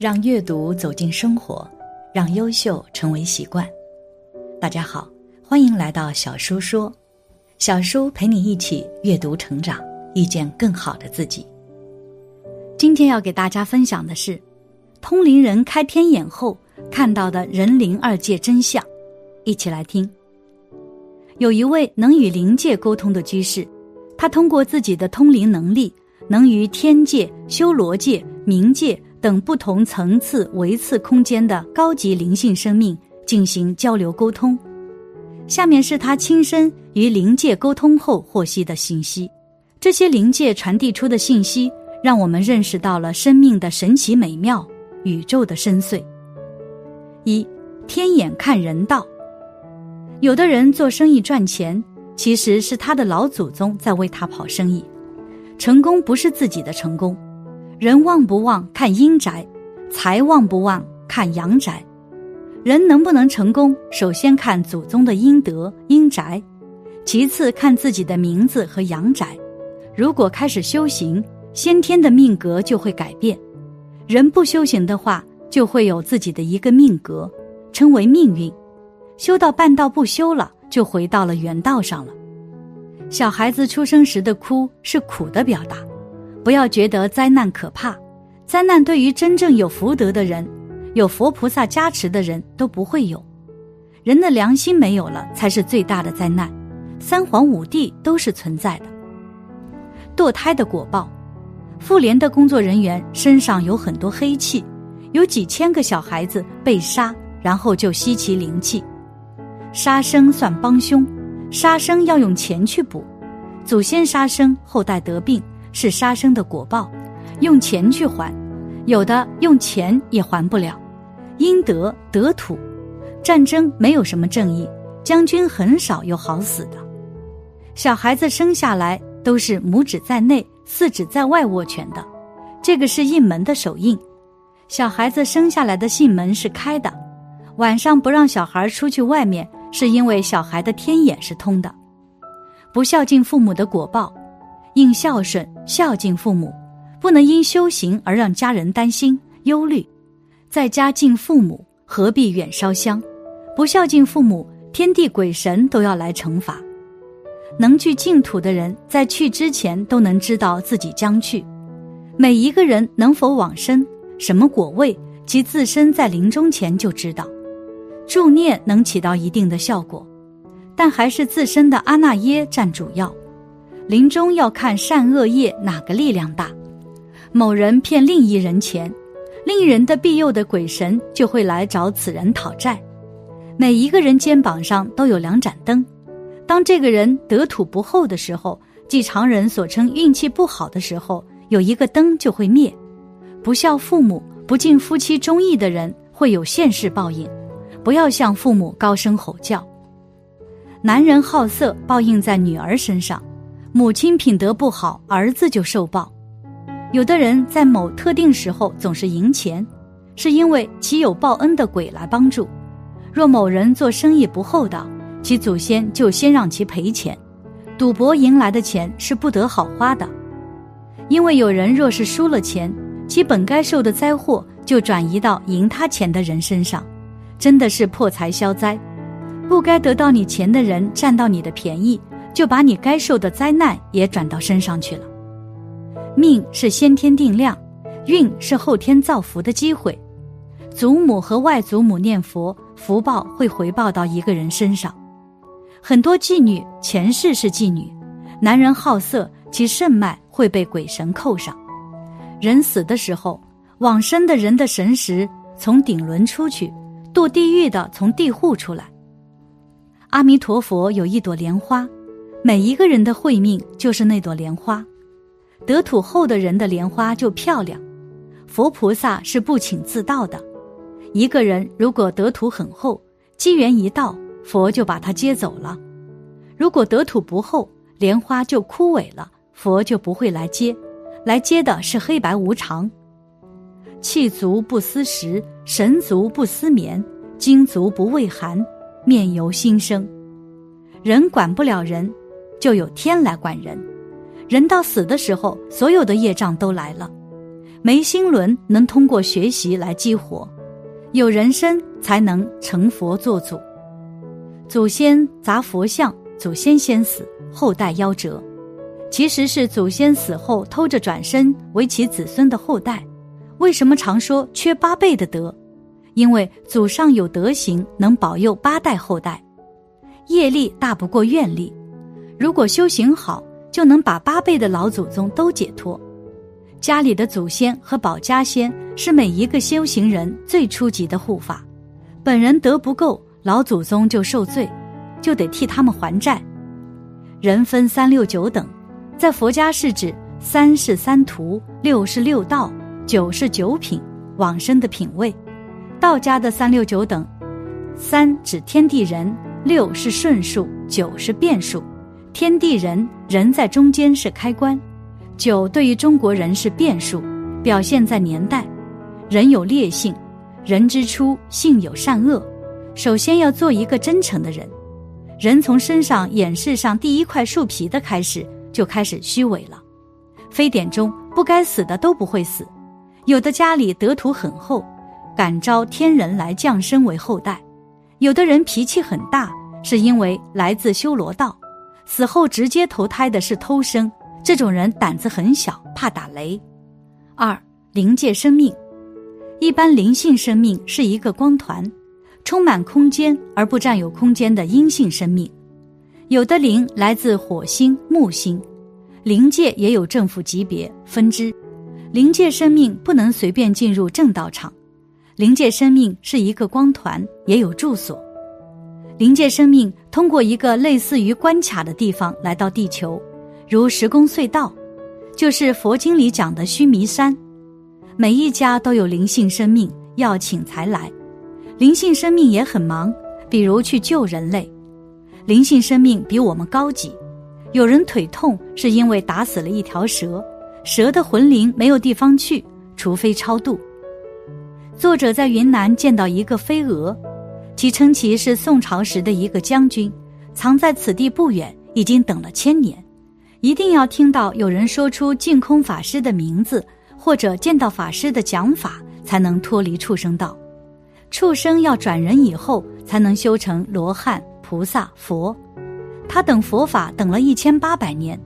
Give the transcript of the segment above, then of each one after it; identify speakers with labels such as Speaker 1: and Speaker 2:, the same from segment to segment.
Speaker 1: 让阅读走进生活，让优秀成为习惯。大家好，欢迎来到小叔说，小叔陪你一起阅读成长，遇见更好的自己。今天要给大家分享的是，通灵人开天眼后看到的人灵二界真相，一起来听。有一位能与灵界沟通的居士，他通过自己的通灵能力，能与天界、修罗界、冥界。等不同层次、维次空间的高级灵性生命进行交流沟通。下面是他亲身与灵界沟通后获悉的信息。这些灵界传递出的信息，让我们认识到了生命的神奇美妙、宇宙的深邃。一天眼看人道。有的人做生意赚钱，其实是他的老祖宗在为他跑生意。成功不是自己的成功。人旺不旺看阴宅，财旺不旺看阳宅。人能不能成功，首先看祖宗的阴德阴宅，其次看自己的名字和阳宅。如果开始修行，先天的命格就会改变。人不修行的话，就会有自己的一个命格，称为命运。修到半道不修了，就回到了原道上了。小孩子出生时的哭是苦的表达。不要觉得灾难可怕，灾难对于真正有福德的人、有佛菩萨加持的人都不会有。人的良心没有了，才是最大的灾难。三皇五帝都是存在的。堕胎的果报，妇联的工作人员身上有很多黑气，有几千个小孩子被杀，然后就吸其灵气。杀生算帮凶，杀生要用钱去补，祖先杀生，后代得病。是杀生的果报，用钱去还，有的用钱也还不了。阴德得土，战争没有什么正义，将军很少有好死的。小孩子生下来都是拇指在内，四指在外握拳的，这个是印门的手印。小孩子生下来的信门是开的，晚上不让小孩出去外面，是因为小孩的天眼是通的。不孝敬父母的果报。应孝顺孝敬父母，不能因修行而让家人担心忧虑。在家敬父母，何必远烧香？不孝敬父母，天地鬼神都要来惩罚。能去净土的人，在去之前都能知道自己将去。每一个人能否往生，什么果位，其自身在临终前就知道。助念能起到一定的效果，但还是自身的阿那耶占主要。临终要看善恶业哪个力量大，某人骗另一人钱，另一人的庇佑的鬼神就会来找此人讨债。每一个人肩膀上都有两盏灯，当这个人得土不厚的时候，即常人所称运气不好的时候，有一个灯就会灭。不孝父母、不敬夫妻忠义的人会有现世报应，不要向父母高声吼叫。男人好色，报应在女儿身上。母亲品德不好，儿子就受报。有的人在某特定时候总是赢钱，是因为其有报恩的鬼来帮助。若某人做生意不厚道，其祖先就先让其赔钱。赌博赢来的钱是不得好花的，因为有人若是输了钱，其本该受的灾祸就转移到赢他钱的人身上，真的是破财消灾。不该得到你钱的人占到你的便宜。就把你该受的灾难也转到身上去了。命是先天定量，运是后天造福的机会。祖母和外祖母念佛，福报会回报到一个人身上。很多妓女前世是妓女，男人好色，其肾脉会被鬼神扣上。人死的时候，往生的人的神识从顶轮出去，堕地狱的从地户出来。阿弥陀佛有一朵莲花。每一个人的慧命就是那朵莲花，得土后的人的莲花就漂亮。佛菩萨是不请自到的，一个人如果得土很厚，机缘一到，佛就把他接走了；如果得土不厚，莲花就枯萎了，佛就不会来接，来接的是黑白无常。气足不思食，神足不思眠，精足不畏寒，面由心生。人管不了人。就有天来管人，人到死的时候，所有的业障都来了。眉心轮能通过学习来激活，有人生才能成佛做祖。祖先砸佛像，祖先先死，后代夭折，其实是祖先死后偷着转身为其子孙的后代。为什么常说缺八倍的德？因为祖上有德行，能保佑八代后代。业力大不过愿力，如果修行好，就能把八辈的老祖宗都解脱。家里的祖先和保家仙是每一个修行人最初级的护法，本人德不够。老祖宗就受罪，就得替他们还债。人分三六九等，在佛家是指三是三途，六是六道，九是九品往生的品位。道家的三六九等，三指天地人，六是顺数，九是变数。天地人，人在中间是开关；九对于中国人是变数，表现在年代。人有劣性，人之初性有善恶。首先要做一个真诚的人，人从身上掩饰上第一块树皮的开始，就开始虚伪了。非典中不该死的都不会死，有的家里德土很厚，感召天人来降生为后代；有的人脾气很大，是因为来自修罗道，死后直接投胎的是偷生，这种人胆子很小，怕打雷。二灵界生命，一般灵性生命是一个光团。充满空间而不占有空间的阴性生命，有的灵来自火星、木星，灵界也有政府级别分支。灵界生命不能随便进入正道场，灵界生命是一个光团，也有住所。灵界生命通过一个类似于关卡的地方来到地球，如时空隧道，就是佛经里讲的须弥山。每一家都有灵性生命，要请才来。灵性生命也很忙，比如去救人类。灵性生命比我们高级。有人腿痛是因为打死了一条蛇，蛇的魂灵没有地方去，除非超度。作者在云南见到一个飞蛾，其称其是宋朝时的一个将军，藏在此地不远，已经等了千年。一定要听到有人说出净空法师的名字，或者见到法师的讲法，才能脱离畜生道。畜生要转人以后，才能修成罗汉、菩萨、佛。他等佛法等了一千八百年。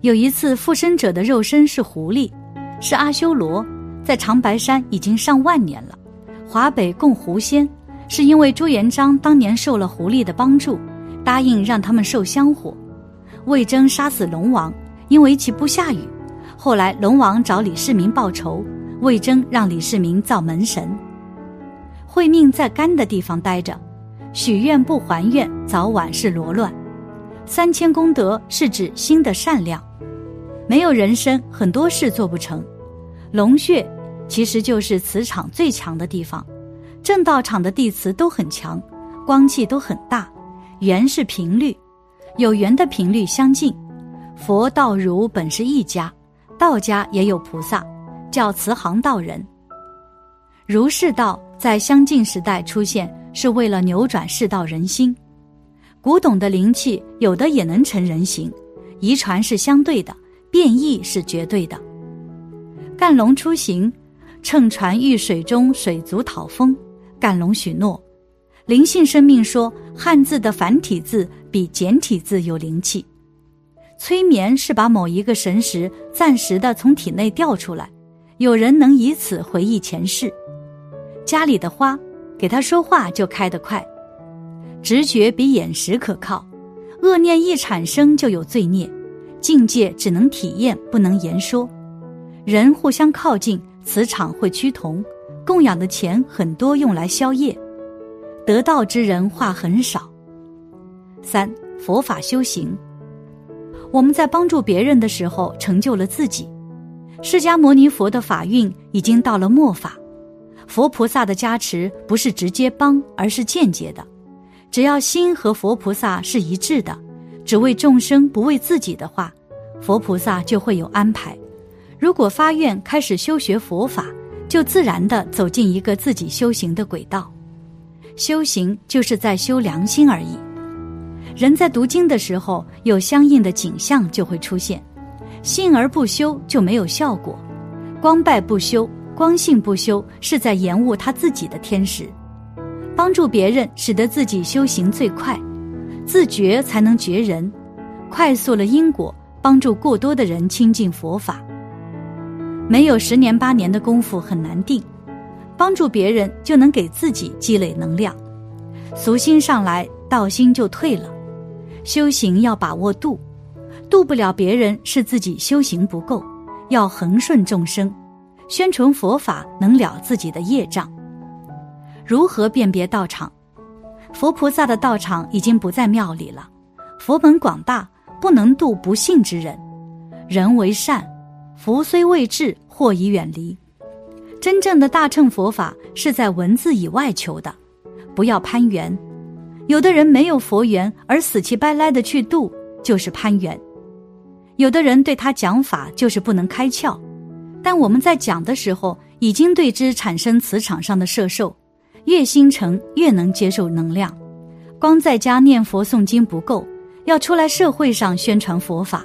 Speaker 1: 有一次附身者的肉身是狐狸，是阿修罗，在长白山已经上万年了。华北供狐仙，是因为朱元璋当年受了狐狸的帮助，答应让他们受香火。魏征杀死龙王，因为其不下雨。后来龙王找李世民报仇，魏征让李世民造门神。会命在干的地方待着，许愿不还愿，早晚是罗乱。三千功德是指心的善良，没有人生，很多事做不成。龙穴其实就是磁场最强的地方，正道场的地磁都很强，光气都很大。缘是频率，有缘的频率相近。佛道儒本是一家，道家也有菩萨，叫慈航道人。儒释道。在相近时代出现，是为了扭转世道人心。古董的灵气有的也能成人形，遗传是相对的，变异是绝对的。干龙出行，乘船遇水中水族讨风，干龙许诺。灵性生命说，汉字的繁体字比简体字有灵气。催眠是把某一个神识暂时的从体内调出来，有人能以此回忆前世。家里的花，给他说话就开得快，直觉比眼识可靠。恶念一产生就有罪孽，境界只能体验，不能言说。人互相靠近，磁场会趋同。供养的钱很多用来消业，得道之人话很少。三佛法修行，我们在帮助别人的时候成就了自己。释迦牟尼佛的法运已经到了末法。佛菩萨的加持不是直接帮，而是间接的。只要心和佛菩萨是一致的，只为众生不为自己的话，佛菩萨就会有安排。如果发愿开始修学佛法，就自然的走进一个自己修行的轨道。修行就是在修良心而已。人在读经的时候，有相应的景象就会出现。信而不修就没有效果。光拜不修，光信不修，是在延误他自己的天时。帮助别人，使得自己修行最快；自觉才能觉人，快速了因果，帮助过多的人亲近佛法。没有十年八年的功夫很难定，帮助别人就能给自己积累能量。俗心上来，道心就退了。修行要把握度，度不了别人是自己修行不够，要恒顺众生，宣传佛法能了自己的业障。如何辨别道场？佛菩萨的道场已经不在庙里了。佛门广大，不能度不信之人。人为善，福虽未至，祸已远离。真正的大乘佛法是在文字以外求的，不要攀缘。有的人没有佛缘而死乞白赖的去度，就是攀缘。有的人对他讲法就是不能开窍，但我们在讲的时候已经对之产生磁场上的摄受。越心诚，越能接受能量。光在家念佛诵经不够，要出来社会上宣传佛法。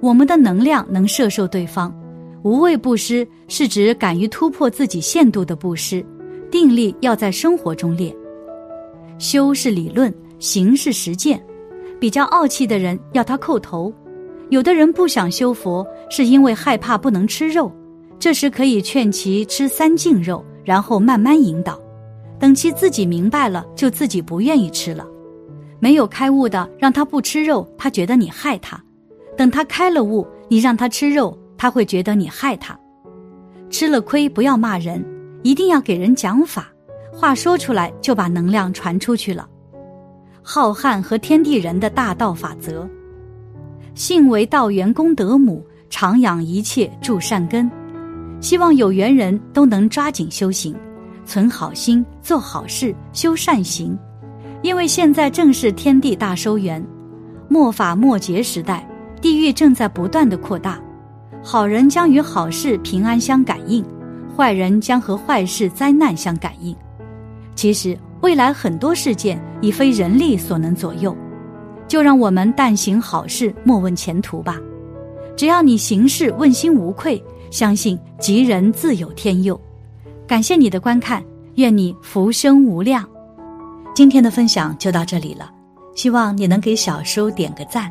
Speaker 1: 我们的能量能摄受对方。无畏布施是指敢于突破自己限度的布施。定力要在生活中练。修是理论，行是实践。比较傲气的人要他叩头。有的人不想修佛，是因为害怕不能吃肉。这时可以劝其吃三净肉，然后慢慢引导。等其自己明白了，就自己不愿意吃了。没有开悟的，让他不吃肉，他觉得你害他；等他开了悟，你让他吃肉，他会觉得你害他。吃了亏不要骂人，一定要给人讲法，话说出来就把能量传出去了。浩瀚和天地人的大道法则，信为道源功德母，常养一切助善根。希望有缘人都能抓紧修行。存好心，做好事，修善行，因为现在正是天地大收圆，末法末劫时代，地狱正在不断的扩大，好人将与好事平安相感应，坏人将和坏事灾难相感应。其实未来很多事件已非人力所能左右，就让我们但行好事，莫问前途吧。只要你行事问心无愧，相信吉人自有天佑。感谢你的观看，愿你福生无量。今天的分享就到这里了，希望你能给小叔点个赞，